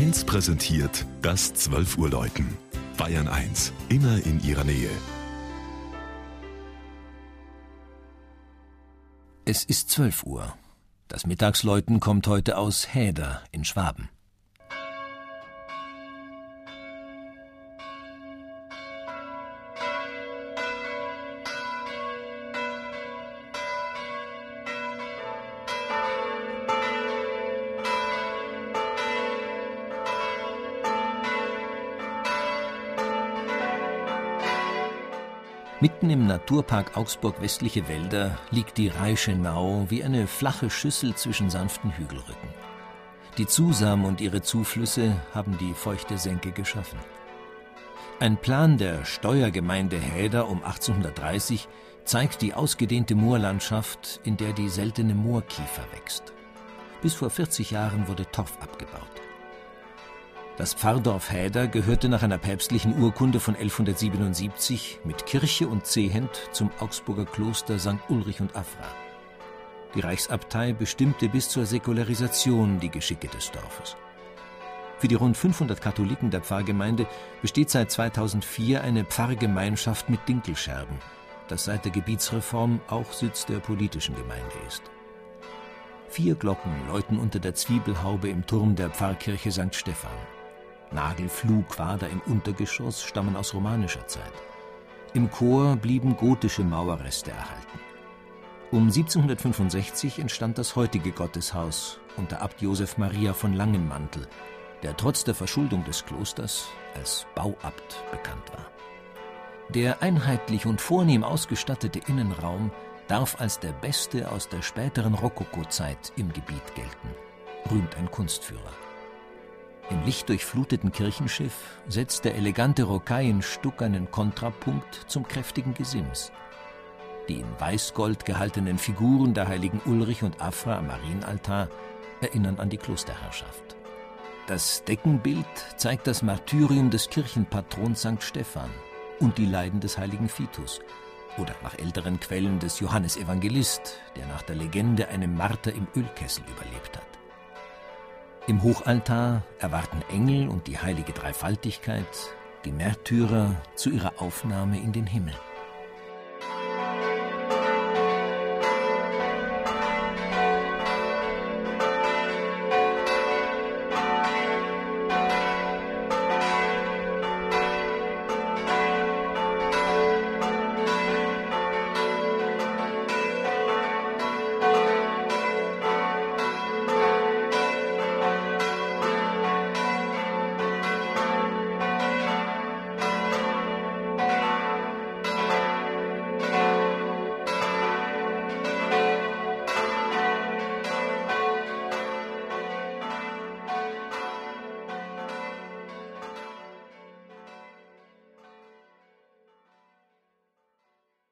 1 präsentiert das 12 Uhr Läuten. Bayern 1, immer in ihrer Nähe. Es ist 12 Uhr. Das Mittagsläuten kommt heute aus Häder in Schwaben. Mitten im Naturpark Augsburg Westliche Wälder liegt die Reichenau wie eine flache Schüssel zwischen sanften Hügelrücken. Die Zusam und ihre Zuflüsse haben die feuchte Senke geschaffen. Ein Plan der Steuergemeinde Häder um 1830 zeigt die ausgedehnte Moorlandschaft, in der die seltene Moorkiefer wächst. Bis vor 40 Jahren wurde Torf abgebaut. Das Pfarrdorf Häder gehörte nach einer päpstlichen Urkunde von 1177 mit Kirche und Zehent zum Augsburger Kloster St. Ulrich und Afra. Die Reichsabtei bestimmte bis zur Säkularisation die Geschicke des Dorfes. Für die rund 500 Katholiken der Pfarrgemeinde besteht seit 2004 eine Pfarrgemeinschaft mit Dinkelscherben, das seit der Gebietsreform auch Sitz der politischen Gemeinde ist. Vier Glocken läuten unter der Zwiebelhaube im Turm der Pfarrkirche St. Stephan. Nagelflugquader im Untergeschoss stammen aus romanischer Zeit. Im Chor blieben gotische Mauerreste erhalten. Um 1765 entstand das heutige Gotteshaus unter Abt Josef Maria von Langenmantel, der trotz der Verschuldung des Klosters als Bauabt bekannt war. Der einheitlich und vornehm ausgestattete Innenraum darf als der beste aus der späteren Rokokozeit im Gebiet gelten, rühmt ein Kunstführer. Im lichtdurchfluteten Kirchenschiff setzt der elegante Rocaillenstuck einen Kontrapunkt zum kräftigen Gesims. Die in Weißgold gehaltenen Figuren der heiligen Ulrich und Afra am Marienaltar erinnern an die Klosterherrschaft. Das Deckenbild zeigt das Martyrium des Kirchenpatrons St. Stephan und die Leiden des heiligen Vitus oder nach älteren Quellen des Johannes Evangelist, der nach der Legende einem Marter im Ölkessel überlebt hat. Im Hochaltar erwarten Engel und die heilige Dreifaltigkeit die Märtyrer zu ihrer Aufnahme in den Himmel.